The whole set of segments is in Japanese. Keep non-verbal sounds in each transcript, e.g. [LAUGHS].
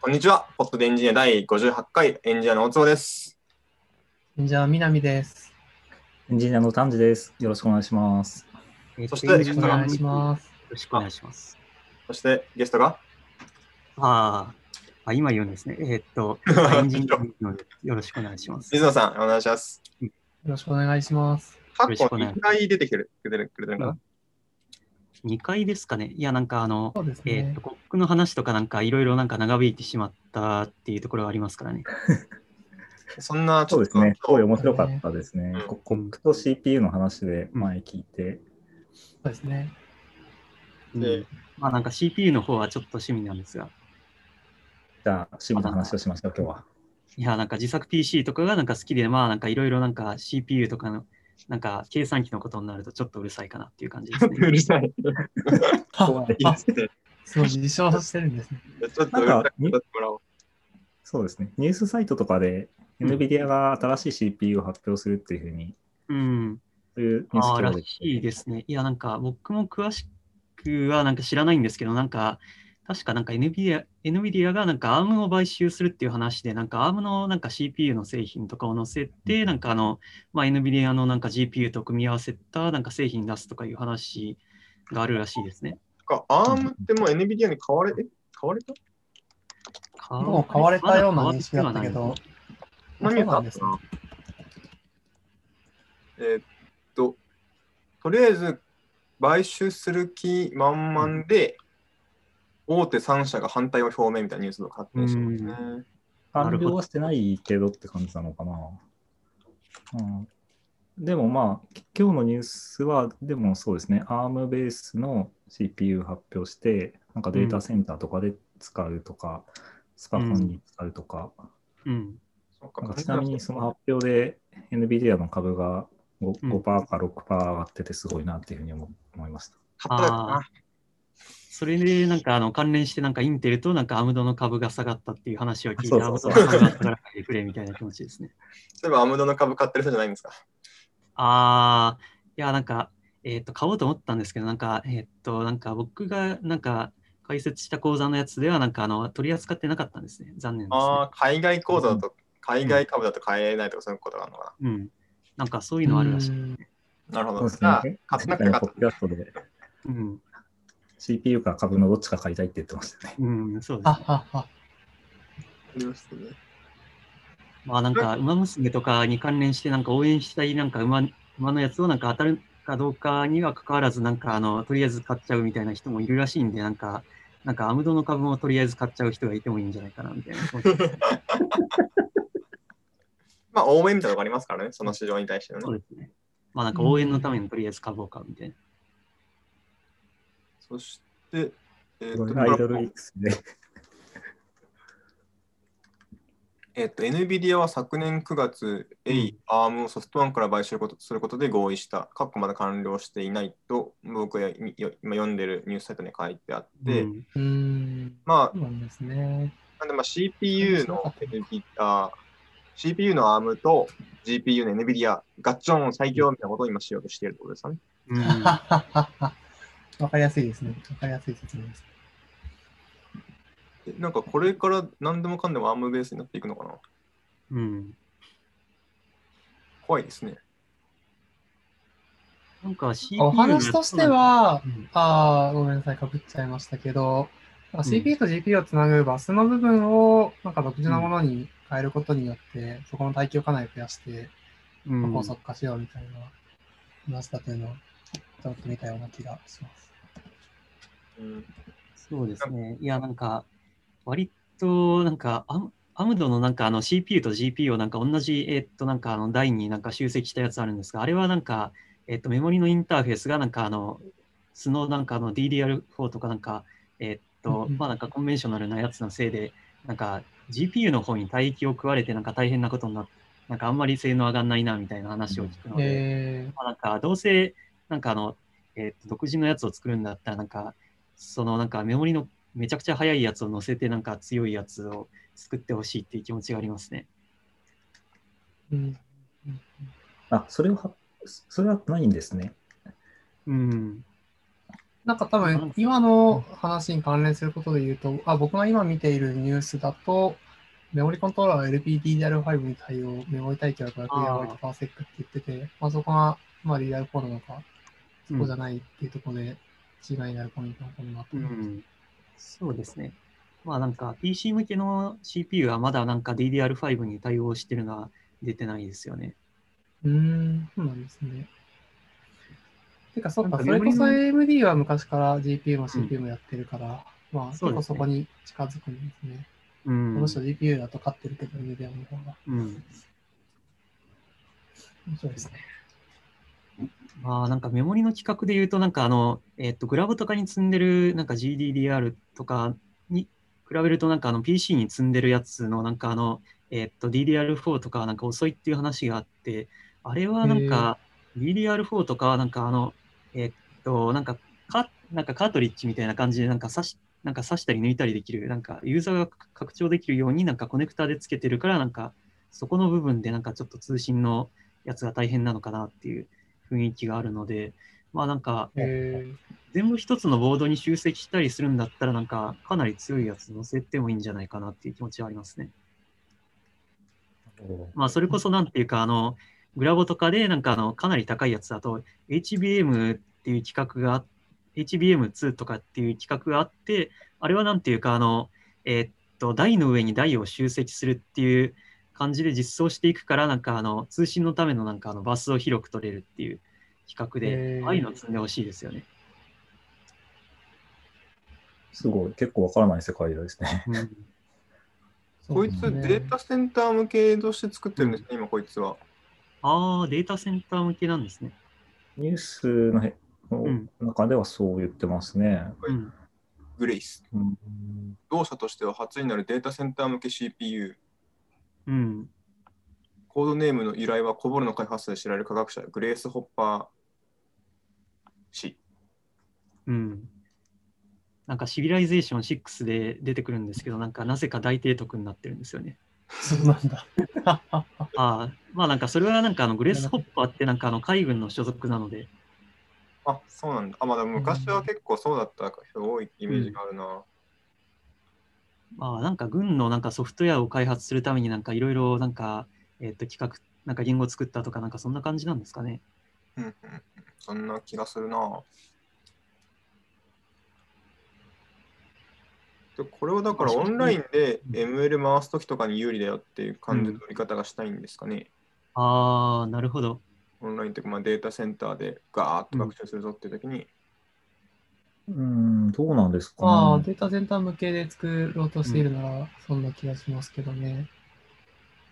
こんにちは。ポッドでエンジニア第58回エンジニアの大坪です。じゃあ、南です。エンジニアの丹治です。よろしくお願いします。えっとそしてエンジニアお願いします。よろしくお願いします。そしてゲストが？あーあ、今言うんですね。えっと、[LAUGHS] エンジニアのでよろしくお願いします。水野さん、お願いします。よろしくお願いします。過去ろしくお願い2回出てきてるくれてるくれてるかな、2回ですかね。いや、なんかあの、ねえっと、。コックの話とかなんかいろいろなんか長引いてしまったっていうところはありますからね。[LAUGHS] そんなちょっとそうですね。すごい面白かったですねうん。ココックと CPU の話で前聞いて、そうですね。でうんまあなんか CPU の方はちょっと趣味なんですが、じゃあ、趣味の話をしましょう、今日は。いや、なんか自作 PC とかがなんか好きで、まあなんかいろいろなんか CPU とかのなんか計算機のことになるとちょっとうるさいかなっていう感じですうね。[LAUGHS] るさい。[LAUGHS] 怖いいいですねそう、自称してるんですね。ちょっとうるさくなってもらおう。そうですね。ニュースサイトとかで、うん NVIDIA が新しい CPU を発表するっていうふうに、うん。そういうニュースああ、らしいですね。いや、なんか僕も詳しくはなんか知らないんですけど、なんか確かなんか NVIDIA, NVIDIA がなんか ARM を買収するっていう話で、なんか ARM のなんか CPU の製品とかを載せて、なんかあの、まあ、NVIDIA のなんか GPU と組み合わせたなんか製品出すとかいう話があるらしいですね。かアームってもう NVIDIA に買われ、え買われた？もう買われたような認識だったけど、何そうなんですね。えーっと、とりあえず買収する気満々で、大手3社が反対を表明みたいなニュースを勝手にしてますね。完了はしてないけどって感じなのかな。うん、でもまあ、今日のニュースは、でもそうですね、ARM ベースの CPU 発表して、なんかデータセンターとかで使うとか、スパコンに使うとか、うん。そうなんかちなみにその発表で NVIDIA の株が 5%, うん5か6%上がっててすごいなっていうふうに思思いました。買ったかああ。それでなんかあの関連してなんかインテルとなんかアムドの株が下がったっていう話を聞いて、そうそうそうアムドの株が下がらないでくれみたいな気持ちですね。そういえばアムドの株買ってる人じゃないんですか？ああ、いや、なんか、えっ、と、買おうと思ったんですけど、なんか、えっ、と、なんか僕がなんか解説した講座のやつでは、なんかあの取り扱ってなかったんですね。残念です、ね。ああ、海外口座だと、海外株だと買えないとかそういうことがあるのかうん。なんかそういうのあるらしい。うんな。なるほど。じゃあね。、買ってなかった。うん。CPU か株のどっちか買いたいって言ってましたね。うん、そうです、はね。はは。まあなんか、馬娘とかに関連して、なんか応援したいなんか馬馬のやつをなんか当たるかどうかにはかかわらず、なんかあの、とりあえず買っちゃうみたいな人もいるらしいんで、なんか、なんかアムドの株もとりあえず買っちゃう人がいてもいいんじゃないかなみたいな。[LAUGHS] まあ、応援みたいなのがありますからね、その市場に対してのね。そうですね。まあなんか応援のためにとりあえず株を買うみたいな。そして、えっ、と、アイドル X で。[LAUGHS] えっと、NVIDIA は昨年9月、A、ARM をソフトバンクから買収することで合意した。かっこまだ完了していないと、僕が今読んでるニュースサイトに書いてあって、うん。まあそう、なんですね。なんでまあ CPU の NVIDIA、CPU の ARM と GPU の NVIDIA、ガッチョン最強みたいなことを今しようとしているってことですかね。[LAUGHS] わかりやすいですね。わかりやすい説明です。でなんかこれから何でもかんでも ARM ベースになっていくのかな？うん。怖いですね。なんか CPU お話としてはう、ん、ああ、ごめんなさい、かぶっちゃいましたけど、なんかうん CPU と GPU をつなぐバスの部分をなんか独自なものに変えることによって、そこの耐久をかなり増やして、うん高速化しようみたいな話だというのをちょっと見たような気がします。うん、そうですね。いや、なんか、割と、なんか、アムアムドのなんかあの CPU と GPU をなんか同じ、えーっと、なんかあの台になんか集積したやつあるんですが、あれはなんか、えーっと、メモリのインターフェースがなんかあの、素のなんかあの DDR4 とかなんか、えーっと、まあなんかコンベンショナルなやつのせいで、なんか GPU の方に帯域を食われてなんか大変なことになって、なんかあんまり性能上がんないなみたいな話を聞くので、えまあ、なんかどうせなんかあの、えーと独自のやつを作るんだったらなんかそのなんかメモリのめちゃくちゃ速いやつを乗せてなんか強いやつを作ってほしいっていう気持ちがありますね。ーうんあ、それは、それはないんですね。うん。なんか多分、今の話に関連することで言うと、あ僕が今見ているニュースだと、メモリコントローラーは LPDDR5 に対応、メモリ待機は 500GB パーセックって言ってて、まあ、そこが、まあ、DDR4 なのか、そこじゃないっていうところで違いになるポイントなのかなとう思います。ん、そうですね。まあなんか PC 向けの CPU はまだなんか DDR5 に対応してるのは出てないですよね。うーん、そうなんですね。てか、そっか、それこそ AMD は昔から GPU も CPU もやってるから、まあ、そうですね結構そこに近づくんですね。うんこの人 GPU だと勝ってるけど、NVIDIA の方が。うん。面白いですね。まあなんかメモリの規格で言うと、なんかあの、えっと、グラブとかに積んでるなんか GDDR とかに比べると、なんかあの PC に積んでるやつのなんかあの、えっと、DDR4 とかなんか遅いっていう話があって、あれはなんか DDR4 とかはなんかあの、えっと、なんかか、なんかカートリッジみたいな感じでなんか刺し、なんか刺したり抜いたりできる、なんかユーザーが拡張できるようになんかコネクタでつけてるから、なんかそこの部分でなんかちょっと通信のやつが大変なのかなっていう雰囲気があるので、まあなんかえー全部一つのボードに集積したりするんだったらなんかかなり強いやつ載せてもいいんじゃないかなっていう気持ちはありますね。まあそれこそなんていうかあのグラボとかでなんかあのかなり高いやつだと HBM っていう規格が HBM2 とかっていう規格があってあれはなんていうかあのえーっと台の上に台を集積するっていう感じで実装していくからなんかあの通信のためのなんかあのバスを広く取れるっていう規格でああいうの積んでほしいですよね。すごい、結構わからない世界ですね。うん [LAUGHS] こいつデータセンター向けとして作ってるんですね、今こいつは。ああ、データセンター向けなんですね。ニュースの中ではそう言ってますね。うん。グレイス。うん同社としては初になるデータセンター向け CPU。うん。コードネームの由来はコボルの開発者で知られる科学者、グレース・ホッパー氏。うん。なんかシビライゼーション6で出てくるんですけど、なんかなぜか大提督になってるんですよね。そうなんだ。[LAUGHS] ああ、まあなんかそれはなんかあのグレース・ホッパーってなんかあの海軍の所属なので、あ、そうなんだ。あ、まあでも昔は結構そうだった人多いイメージがあるな。まあなんか軍のなんかソフトウェアを開発するためになんかいろいろなんか、えっと企画、なんか言語を作ったとかなんかそんな感じなんですかね。うんうんうんそんな気がするな。でこれをだからオンラインで ML 回すときとかに有利だよっていう感じの売り方がしたいんですかね。ああ、なるほど。オンラインというかまあデータセンターでガーッと学習するぞっていうときに、うん、どうなんですか、ね。まあ、データセンター向けで作ろうとしているなら、そんな気がしますけどね。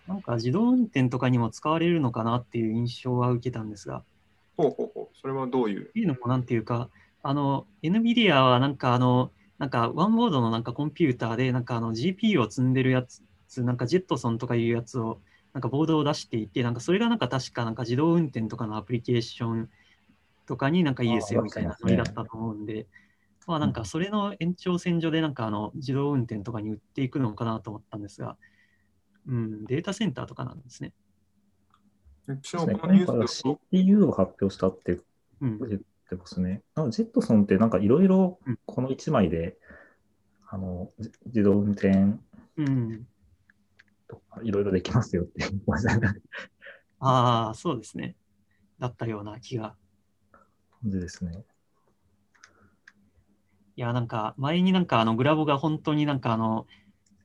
なんか自動運転とかにも使われるのかなっていう印象は受けたんですが、ほうほうほう、それはどういう？っていうのもなんていうか、あの、NVIDIA はなんかあの、なんかワンボードのなんかコンピューターで、なんかあの GPU を積んでるやつ、なんかジェットソンとかいうやつを、なんかボードを出していて、なんかそれがなんか確かなんか自動運転とかのアプリケーションとかになんかいいですよあみたいなノリだったと思うんで、まあなんかそれの延長線上でなんかあの自動運転とかに売っていくのかなと思ったんですが、うん、データセンターとかなんですね。そうですね CPU を発表したってうん。言ってますね。なんかジェットソンってなんかいろいろうんこの1枚で、あのじ自動運転うん。とかいろいろできますよっていうんああ、そうですね。だったような気が。じですね。いや、なんか前になんかあのグラボが本当になんかあの、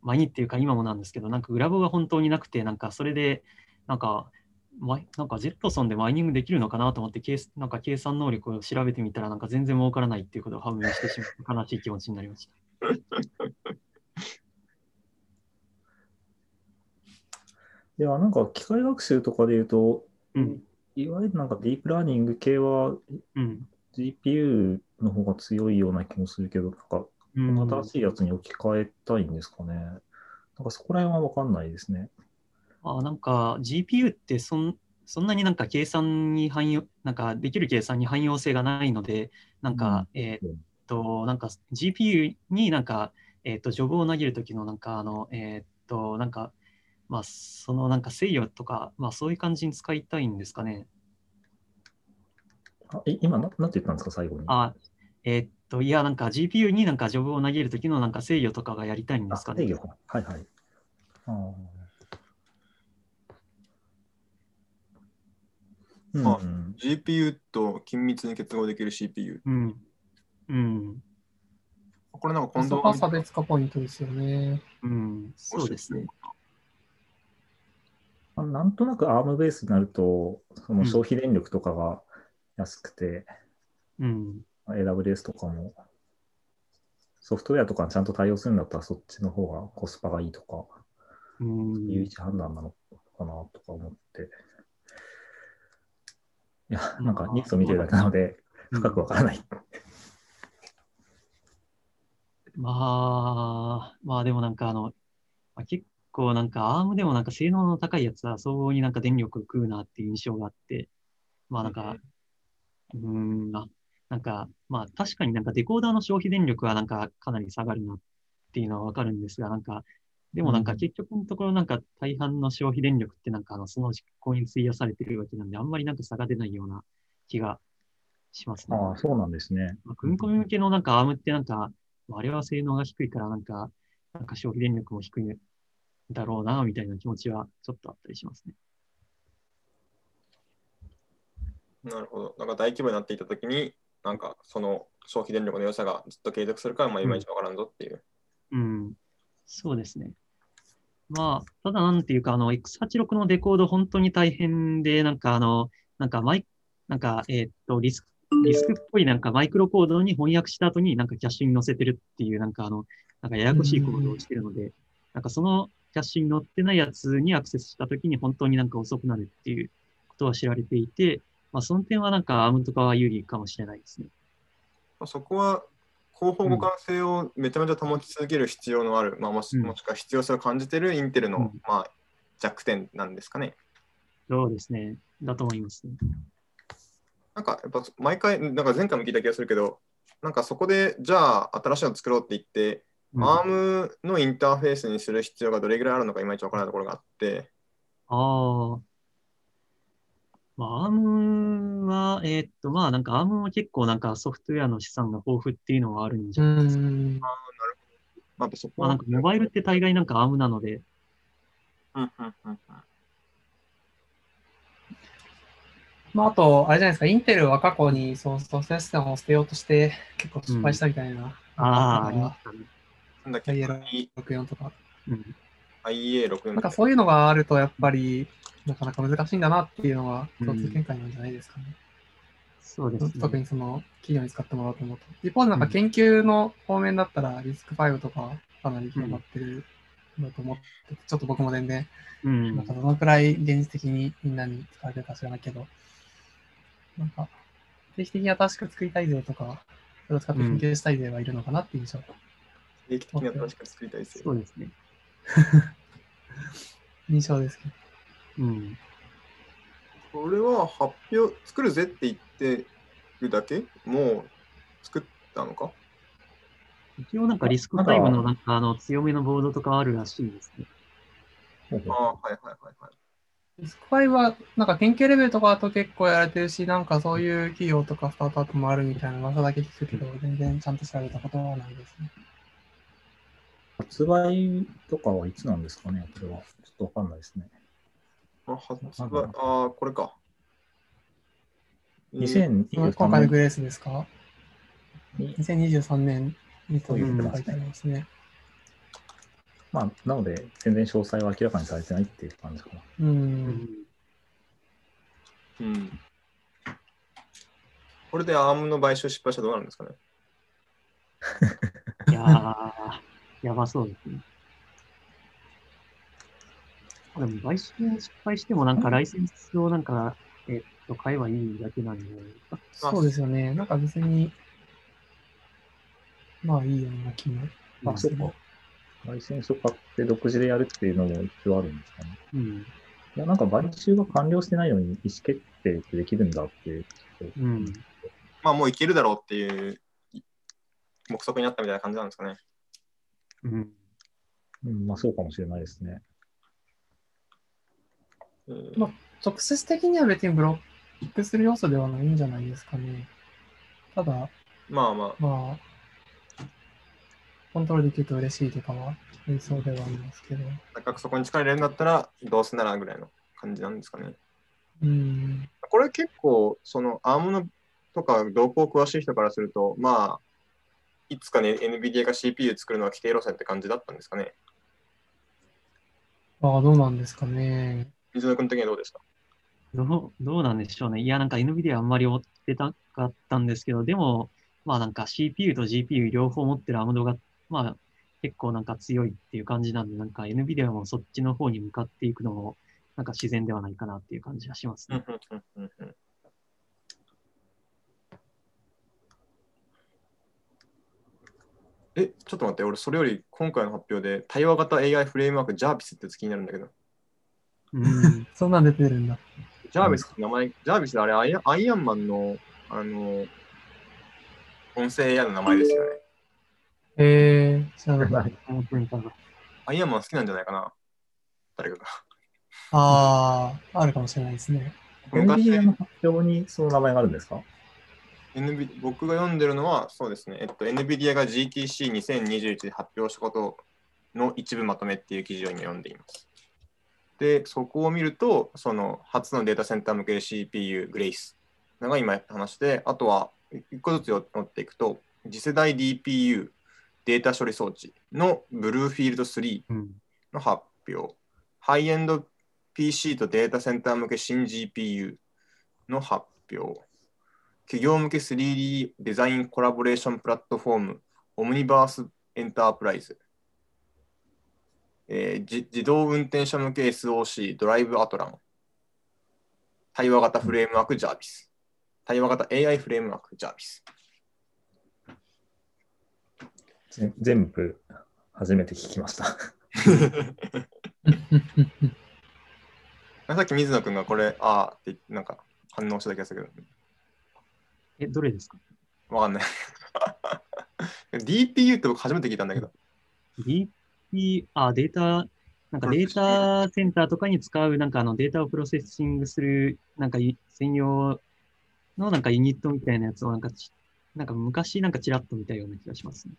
前にっていうか今もなんですけど、なんかグラボが本当になくて、なんかそれで、なんか、マイなんかジェットソンでマイニングできるのかなと思って、計なんか計算能力を調べてみたら、なんか全然儲からないっていうことが判明してしまう悲しい気持ちになりました。[LAUGHS] いや、なんか機械学習とかで言うと、うん。いわゆるなんかディープラーニング系はうん。GPU の方が強いような気もするけど、なんかうん、新しいやつに置き換えたいんですかね。なんかそこら辺はわかんないですね。あなんか GPU ってそんそんなになんか計算に汎用、なんかできる計算に汎用性がないので、なんか、えーっと、なんか GPU になんか、えーっと、ジョブを投げるときのなんか、あの、えーっと、なんか、まあ、そのなんか制御とか、まあそういう感じに使いたいんですかね。あえ今な、なんて言ったんですか、最後に。あ、えーっと、いや、なんか GPU になんかジョブを投げるときのなんか制御とかがやりたいんですかね。制御はいはい。あーうんあうん GPU と緊密に結合できる CPU。うん。うん。これなんか今度は差別化ポイントですよね。うん。そうですね。まあなんとなく ARM ベースになると、そのうん消費電力とかが安くて、うん。AWS とかもソフトウェアとかにちゃんと対応するんだったらそっちの方がコスパがいいとか、うん。いう一判断なのかなとか思って。いや、うんなんかニュースを見てるだけなので、深くわからない。まあ、まあでもなんかあの、まあ、結構なんか ARM でもなんか性能の高いやつは相応になんか電力食うなっていう印象があって、まあなんか、うーん、ななんか、まあ確かになんかデコーダーの消費電力はなんかかなり下がるなっていうのはわかるんですが、なんか、でもなんかうん結局のところなんか大半の消費電力ってなんかあのその実行に費やされてるわけなんで、あんまりなんか差が出ないような気がしますね。ああ、そうなんですね。まあ、組み込み向けのなんか ARM ってなんか、まああれは性能が低いからなんか、なんか消費電力も低いんだろうな、みたいな気持ちはちょっとあったりしますね。なるほど。なんか大規模になっていたときに、なんかその消費電力の良さがずっと継続するから、まあ、いまいちわからんぞっていう。うん。そうですね。まあ、ただなんていうか、あの、X86 のデコード本当に大変で、なんかあの、なんかマイ、なんか、えーっと、リスク、リスクっぽいなんかマイクロコードに翻訳した後になんかキャッシュに載せてるっていう、なんかあの、なんかややこしいコードをしてるので、なんかそのキャッシュに載ってないやつにアクセスした時に本当になんか遅くなるっていうことは知られていて、まあその点はなんか ARM とかは有利かもしれないですね。まあそこは広報互換性をめちゃめちゃ保ち続ける必要のある、まあ、もしうんもしくは必要性を感じているインテルの、うんまあ、弱点なんですかね。そうですね。だと思いますね。なんかやっぱ毎回、なんか前回も聞いた気がするけど、なんかそこでじゃあ新しいの作ろうって言って、うん ARM のインターフェースにする必要がどれぐらいあるのかいまいちわからないところがあって、ああ。まあ、ARM は、えーっと、まあ、なんか ARM は結構なんかソフトウェアの資産が豊富っていうのはあるんじうゃないですか。ん。まあ、やっぱそこまあ、はなんかモバイルって大概なんか ARM なので、うんうんうんうんまあ、あと、あれじゃないですか、インテルは過去にそうソフトウェアシステムを捨てようとして、結構失敗したみたいな。ああ、あなんかりましたね。なんだっけ？IE64 とか。うん。IA64 なんかそういうのがあると、やっぱり、なかなか難しいんだなっていうのはうん共通見解なんじゃないですかね。そうですね。特にその企業に使ってもらおうと思うと。一方でなんか研究の方面だったら、リスク5とかかなり広がってるんだと思ってて、ちょっと僕も全然、うんなんかどのくらい現実的にみんなに使われてるか知らないけど、なんか定期的に新しく作りたい勢とか、それを使って研究したい勢はいるのかなっていう印象。定期的に新しく作りたいですよ。そうですね。[LAUGHS] 印象ですけど。うん。これは発表、作るぜって言ってるだけもう作ったのか？一応なんかリスク5のなんかあの強めのボードとかあるらしいですね。ああ、はいはいはいはい。リスク5は、なんか研究レベルとかだと結構やられてるし、なんかそういう企業とかスタートアップもあるみたいな噂だけ聞くけど、全然ちゃんと調べたことはないですね。発売とかはいつなんですかねこれは。ちょっとわかんないですね。あ、発売、ああ、これか。えー2023今回の年グレースですか？に、2023年にという書いてありますね。まあ、なので、全然詳細は明らかにされてないっていう感じかな。う。うんうん。これで ARM の買収失敗したらどうなるんですかね？いやー、やばそうですね。でも、買収に失敗しても、なんかライセンスをなんか、えっと、買えばいいだけなんで、そうですよね。なんか別に、まあいいような気も。あ、そうか。ライセンスを買って独自でやるっていうのも一応あるんですかね。うん。いや、なんか買収が完了してないのに意思決定ってできるんだっていう。うん。まあもういけるだろうっていう目測になったみたいな感じなんですかね。うん。うん、まあそうかもしれないですね。えーまあ直接的には別にブロックする要素ではないんじゃないですかね。ただ、まあまあ、まあ、コントロールできると嬉しいとかはそうではありますけど。せっかくそこに力入れるんだったら、どうせならぐらいの感じなんですかね。うん。これ結構、その、アームのとか動向詳しい人からすると、まあ、いつかね、NVIDIA が CPU 作るのは規定路線って感じだったんですかね。ああ、どうなんですかね。水野君的にはどうですか？どうどうなんでしょうね。いや、なんか NVIDIA あんまり追ってなかったんですけど、でも、まあなんか CPU と GPU 両方持ってるアムドが、まあ結構なんか強いっていう感じなんで、なんか NVIDIA もそっちの方に向かっていくのも、なんか自然ではないかなっていう感じがしますね。え、ちょっと待って、俺それより今回の発表で対話型 AI フレームワーク JARVIS って気になるんだけど、うん。そんなん出てるんだ。JARVIS って名前、JARVIS あれアイアイアンマンの、あの、音声 AI の名前ですよね。えー、知らなかった。本当に多分アイアンマン好きなんじゃないかな誰かが。ああ、あるかもしれないですね。昔 NVIDIA の発表にその名前があるんですか？NV 僕が読んでるのは、そうですね、えっと、NVIDIA が GTC2021 で発表したことの一部まとめっていう記事を今読んでいます。で、そこを見ると、その初のデータセンター向け CPU、グレイスが今やった話で、あとは一個ずつ乗っていくと、次世代 DPU、データ処理装置のブルーフィールド3。の発表、ハイエンド PC とデータセンター向け新 GPU の発表、企業向け 3D デザインコラボレーションプラットフォーム、オムニバースエンタープライズ、えーじ自動運転車向け SOC ドライブアトラン、対話型フレームワーク JARVIS、対話型 AI フレームワーク JARVIS。ぜ全部初めて聞きました。[LAUGHS] さっき水野君がこれ、あーってなんか反応した気がするけど、え、どれですか？わかんない。[LAUGHS] DPU って僕初めて聞いたんだけど。あ、データ、なんかデータセンターとかに使う、なんかあのデータをプロセッシングする、なんかい専用のなんかユニットみたいなやつをなんかち、なんか昔なんかちらっと見たような気がしますね。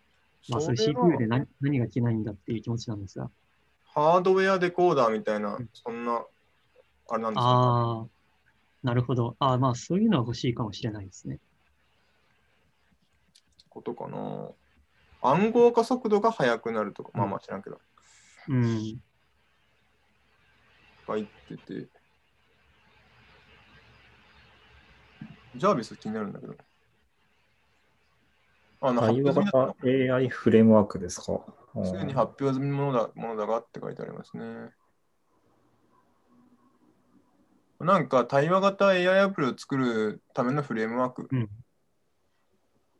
まあ、それ CPU で何何がいけないんだっていう気持ちなんですが。ハードウェアデコーダーみたいなうん、そんな、あれなんですか、ああ、なるほど。ああ、まあそういうのは欲しいかもしれないですね。ことかな。暗号化速度が速くなるとか、まあまあ知らんけど、うん。書いてて。ジャービス気になるんだけど。あ、なんか発対話型 AI フレームワークですか？のすでに発表済みものだものだがって書いてありますね。なんか対話型 AI アプリを作るためのフレームワークうん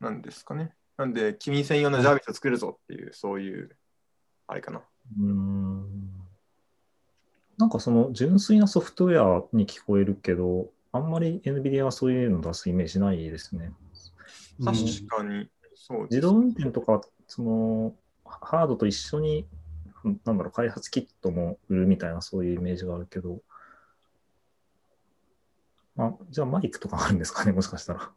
なんですかね。なんで、君専用の JARVIS を作るぞっていう、そういう、あれかな。うーんなんかその純粋なソフトウェアに聞こえるけど、あんまり NVIDIA はそういうの出すイメージないですね。確かに、そう自動運転とか、そのハードと一緒に、なんだろう、開発キットも売るみたいなそういうイメージがあるけど、あ、じゃあマイクとかあるんですかね、もしかしたら。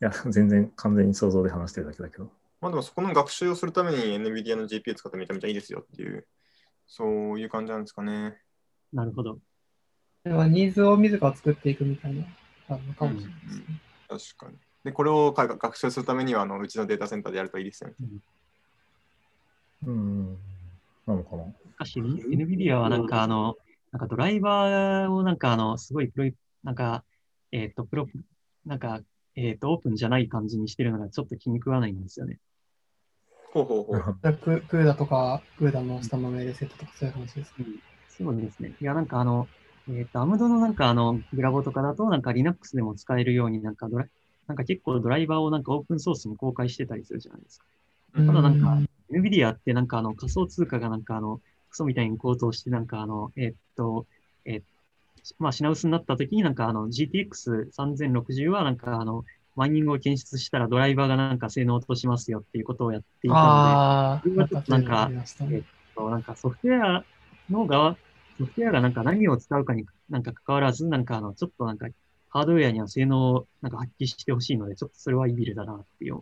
いや、全然完全に想像で話してるだけだけど。まあでもそこの学習をするために NVIDIA の GPU 使ってめちゃめちゃいいですよっていう、そういう感じなんですかね。なるほど。ではニーズを自ら作っていくみたいな、あのかもしれないですね。確かに。で、これをか学習するためには、あのうちのデータセンターでやるといいですよね。うん。なのかな。しかし、NVIDIA はなんかあの、なんかドライバーをなんかあの、すごいプロイ、なんか、えっ、と、プロ、なんか、えっ、と、オープンじゃない感じにしてるのがちょっと気に食わないんですよね。ほうほうほう。じゃあククーダとか、クーダのスタンドメールセットとかそういう話ですね。そうですね。いや、なんかあの、えっ、と、アムドのなんかあの、グラボとかだと、なんか Linux でも使えるようになんかドラ、なんか結構ドライバーをなんかオープンソースに公開してたりするじゃないですか。うんただなんか NVIDIA ってなんかあの仮想通貨がなんかあの、クソみたいに高騰してなんかあの、えっと、えまあ品薄になった時になんかあの GTX3060 はなんかあの、マイニングを検出したらドライバーがなんか性能を落としますよっていうことをやっていたので、なんかありましたねそうなんかソフトウェアの側、ソフトウェアがなんか何を使うかになんか関わらず、なんかあの、ちょっとなんかハードウェアには性能をなんか発揮してほしいので、ちょっとそれはいいビルだなっていう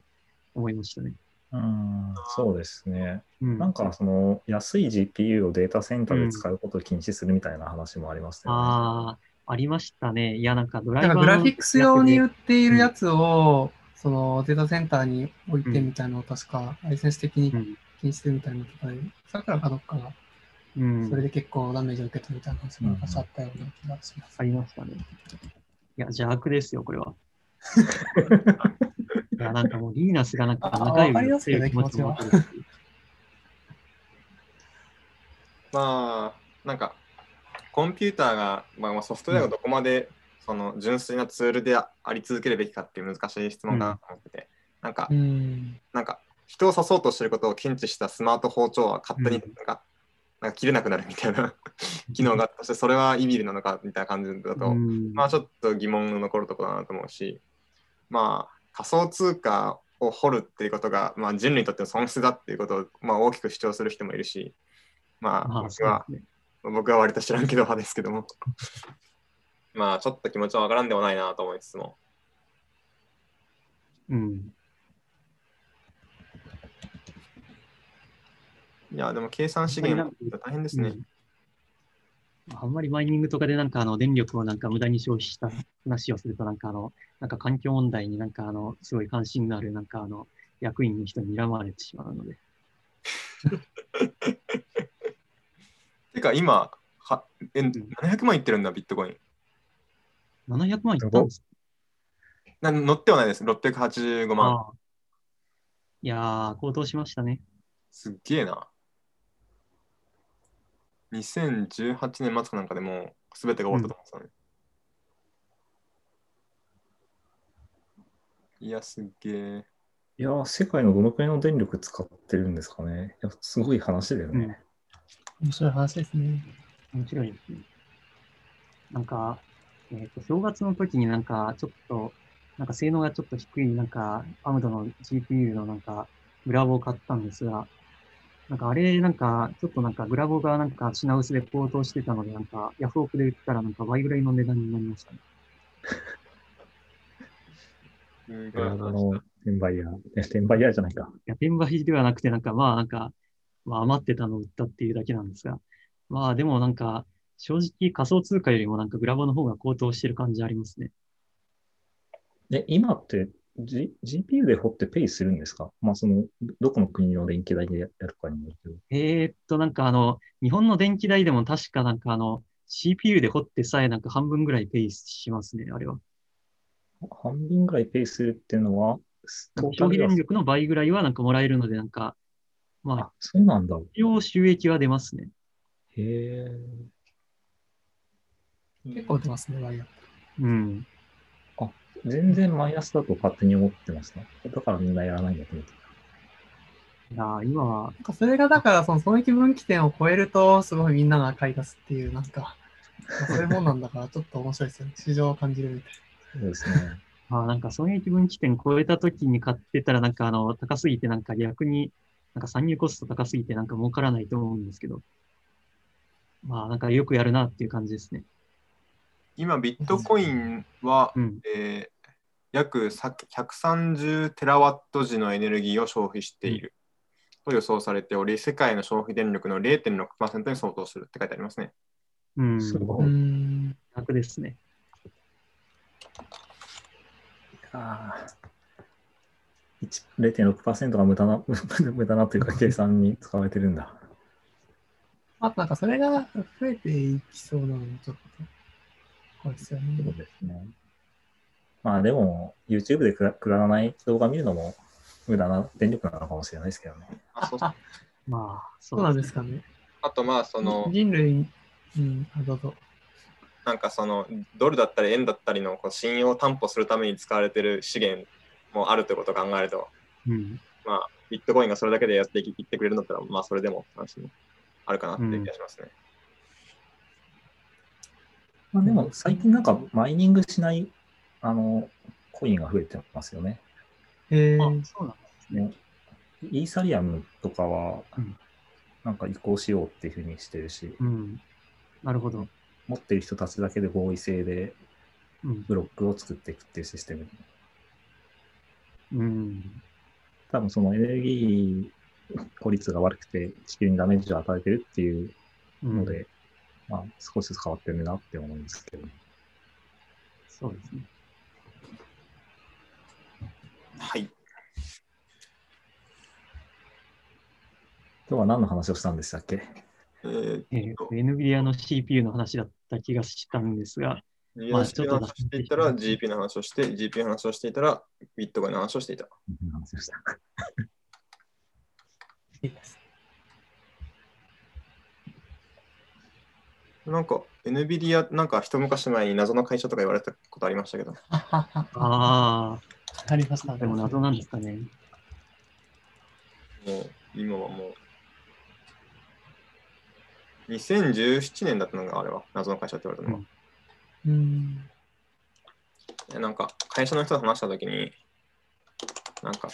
思いましたね。うん、そうですね。うん、なんか、その、安い GPU をデータセンターで使うことを禁止するみたいな話もありましたよね。ああ、ありましたね。いや、なんかドライバーグラフィックス用に売っているやつ、つを、そのデータセンターに置いてみたいなのを確か、ライセンス的にうん禁止するみたいなとかで、さくらかどっかが、うん、それで結構ダメージを受けたみたいな話が昔あったような気がします。ありましたね。いや、邪悪ですよ、これは。[LAUGHS] いや、なんかもうリーナスがなんかあ仲良わかりますよね気持ちもわかるし。[LAUGHS] まあ、なんか、コンピューターが、まあ、まあソフトウェアがどこまで、その純粋なツールであり続けるべきかっていう難しい質問かなと思ってて、なんかう、ん。なんか、人を刺そうとしてることを検知したスマート包丁は勝手にうん。なんか、なんか切れなくなるみたいな [LAUGHS] 機能があったとして、それはイビルなのかみたいな感じだと、うん。まあちょっと疑問の残るところだなと思うし、まあ仮想通貨を掘るっていうことが、まあ、人類にとっての損失だっていうことを、まあ、大きく主張する人もいるし、まあまあ、僕は、ね。僕は割と知らんけど派ですけども、[LAUGHS] まあちょっと気持ちはわからんでもないなと思いつつも、うん。いや、でも計算資源は大変ですね。うんあんまりマイニングとかでなんかあの電力をなんか無駄に消費した話をするとなんかあの、なんか環境問題になんかあの、すごい関心のあるなんかあの、役員の人に睨まれてしまうので。てか今はえ、700万いってるんだ、ビットコイン。700万いったんですな乗ってはないです、685万。いやー、高騰しましたね。すっげえな。2018年末かなんかでもう全てが終わったと思ってたね。いや、すっげえ。いやー、世界のどのくらいの電力使ってるんですかね。いや、すごい話だよね。面白い話ですね。面白いですね。なんか、えっ、と、正月の時になんか、ちょっと、なんか性能がちょっと低い、なんか、アムドの GPU のなんか、グラボを買ったんですが、なんかあれ、なんか、ちょっとなんかグラボがなんか品薄で高騰してたので、なんか、ヤフオクで売ったらなんか倍ぐらいの値段になりましたね。すグラボごいの転売ヤー。いや、転売ヤーじゃないか。いや、転売ではなくて、なんかまあなんか、まあ余ってたのを売ったっていうだけなんですが、まあでもなんか、正直仮想通貨よりもなんかグラボの方が高騰してる感じありますね。で、今って、G、GPU で掘ってペイするんですか？まあ、その、どこの国の電気代でやるかにもよるけど。えーっと、なんかあの、日本の電気代でも確かなんかあの、CPU で掘ってさえなんか半分ぐらいペイしますね、あれは。半分ぐらいペイするっていうのは、消費電力の倍ぐらいはなんかもらえるので、なんか、まああ、、そうなんだ。一応収益は出ますね。へえ。結構出ますね、ワイヤー。うん。全然マイナスだと勝手に思ってました。だからみんなやらないんだと思っていやー、今は、なんかそれがだから、その損益分岐点を超えると、すごいみんなが買い出すっていう、なんか、そういうもんなんだから、ちょっと面白いですよね。[LAUGHS] 市場を感じるみたいた。そうですね。まあなんか損益分岐点超えた時に買ってたらなんかあの、高すぎてなんか逆に、なんか参入コスト高すぎてなんか儲からないと思うんですけど、まあなんかよくやるなっていう感じですね。今、ビットコインは、うん。えー約さ130テラワット時のエネルギーを消費していると予想されており、世界の消費電力の0.6%に相当するって書いてありますね。うん。すごい。ん。楽ですね。あー1 0.6%が無駄な、[LAUGHS] 無駄なというか計算に使われてるんだ。あとなんかそれが増えていきそうなのもちょっと、怖いですよそうね。ですね。まあでも、YouTube でくだくだらない動画見るのも無駄な電力なのかもしれないですけどね。あそう [LAUGHS] まあ、そうなんですかね。あと、まあ、その、人類、うん、あ、どうぞ。なんかそのドルだったり円だったりのこう信用を担保するために使われてる資源もあるってことを考えると、うん。まあ、ビットコインがそれだけでやっていってくれるんだったら、まあ、それでも話もあるかなっていう気がしますね。まあでも最近なんかマイニングしないあのコインが増えてますよね。えー、あ、そうなんですね。ねイーサリアムとかはうんなんか移行しようっていうふうにしてるし、うん。なるほど。持ってる人たちだけで合意性でうん。ブロックを作っていくっていうシステム。うん。多分そのエネルギー効率が悪くて地球にダメージを与えてるっていううんので、まあ少しずつ変わってるなって思うんですけど。そうですね。はい。今日は何の話をしたんでしたっけ？えー、えー、NVIDIA の CPU の話だった気がしたんですが、まあ USB の話をしていたら GP の話をして、GP の話をしていたらビットコインの話をしていた？話をした [LAUGHS] いいです。なんか NVIDIA なんか一昔前に謎の会社とか言われたことありましたけど、はははあありましたあ、でも謎なんですかね。もう今はもう2017年だったのがあれは謎の会社って言われたのは。うん。なんか会社の人と話したときに、なんか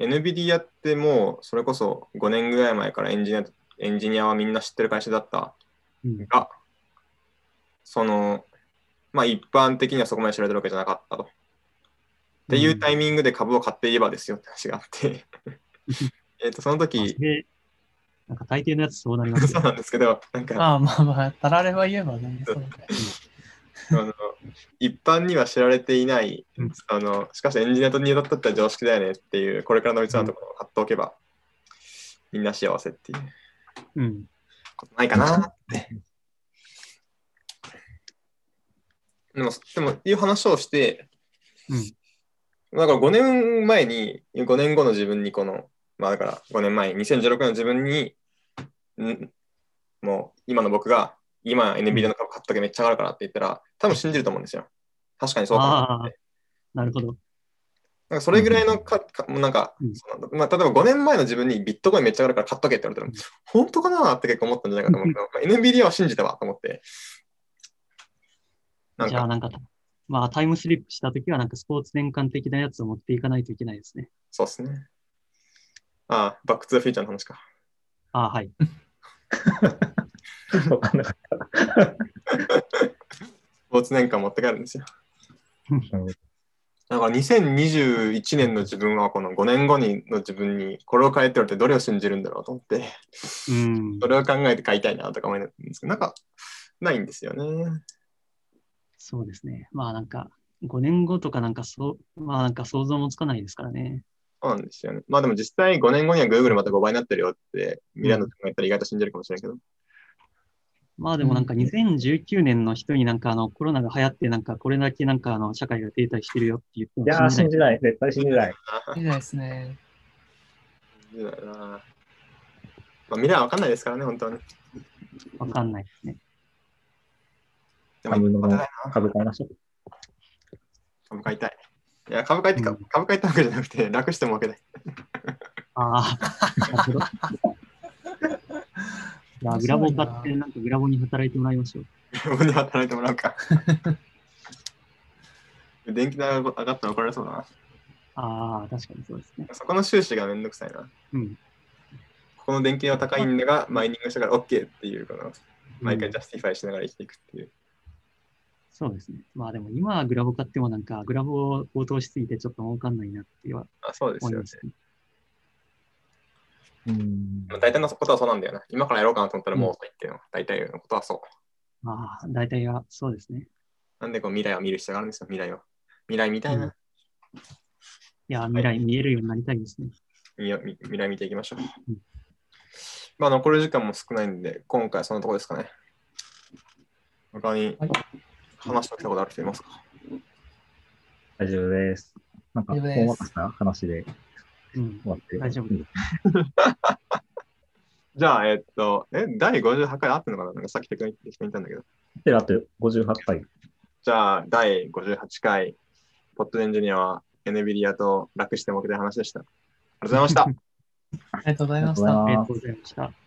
NVIDIA ってもうそれこそ5年ぐらい前からエンジニアエンジニアはみんな知ってる会社だったうんが、その、まあ一般的にはそこまで知られてるわけじゃなかったと。っていうタイミングで株を買っていればですよって話があって、[LAUGHS] えっとそのあ時、でなんか大抵のやつそうなりますそうよなんですけど、なんかまあまあまあ、たられば言えばね。あの一般には知られていない、うん。あのしかしエンジニアとにだったら常識だよねっていう、これからのうちのところを買っておけば、みんな幸せっていう。うん。ことないかなって。でも、でも、いう話をして、うんだから5年前に、5年後の自分にこの、まあだから5年前、2016年の自分に、んもう今の僕が、今 NVIDIA の株買っとけめっちゃ上がるからって言ったら、多分信じると思うんですよ。確かにそうかもああ、なるほど。なんかそれぐらいのか、かもうなんか、うんそのまあ、例えば5年前の自分にビットコインめっちゃ上がるから買っとけって言われたら、本当かなって結構思ったんじゃないかと思うけど、まあ NVIDIA は信じたわと思って。なんか、じゃあなんか、まあタイムスリップしたときはなんかスポーツ年間的なやつを持っていかないといけないですね。そうですね。ああ、バックトゥザフューチャーの話か。ああ、はい。わかんなかっ [LAUGHS] スポーツ年間持って帰るんですよ。た。なるほどだから2021年の自分はこの5年後にの自分にこれを変えておいてどれを信じるんだろうと思って、うんそ。れを考えて買いたいなとか思うんですけど、なんかないんですよね。そうですね。まあなんか、5年後とかなんかそう、まあなんか想像もつかないですからね。そうなんですよね。まあでも実際5年後には Google また5倍になってるよって、ミラノとか言ったら意外と信じるかもしれないけど。まあでもなんかうん2019年の人になんかあのコロナが流行ってなんかこれだけなんかあの社会が停滞してるよって言ってもいやー、信信じない。絶対信じない。いいですね。信じないなまあ未来は分かんないですからね、本当はね。わかんないですね。でも株の株買いましょう。株買いたい。いや、株買いってか、うん株買いってわけじゃなくて、楽してもわけない。ああ、[LAUGHS] なるほど。じゃあグラボを買ってなんかグラボに働いてもらいましょう。僕に働いてもらうか。[LAUGHS] 電気代が上がったら怒られそうだな。ああ、確かにそうですね。そこの収支がめんどくさいな。うん。ここの電気代は高いんだが、マイニングしたから OK っていう、この毎回うん justify しながら生きていくっていう。そうですね。まあでも今グラボ買ってもなんかグラボを高騰しすぎてちょっと儲かんないなっていうはあそうですよま。すね。うん。大体のことはそうなんだよな。今からやろうかなと思ったらもう遅いっていうのが大体のことはそう。まあ大体はそうですね。なんでこう未来を見る必要があるんですよ、未来を。未来みたいな。うんいや、未来見えるようになりたいですね。みみ未来見ていきましょううん。まあ、残り時間も少ないんで、今回はそのところですかね。他にはい話しておきたことある人いますか？大丈夫です。なんか、大丈夫ですほんわか話でうん。終わって。大丈夫。[LAUGHS] じゃあ、えっと、え、第58回あってんのかな？なんかさっき適当にたんだけど。で、あと58回。じゃあ、第58回、ポッドエンジニアは NVIDIA と楽してもけたい話でした。ありがとうございました。ありがとうございましたありがとうございました。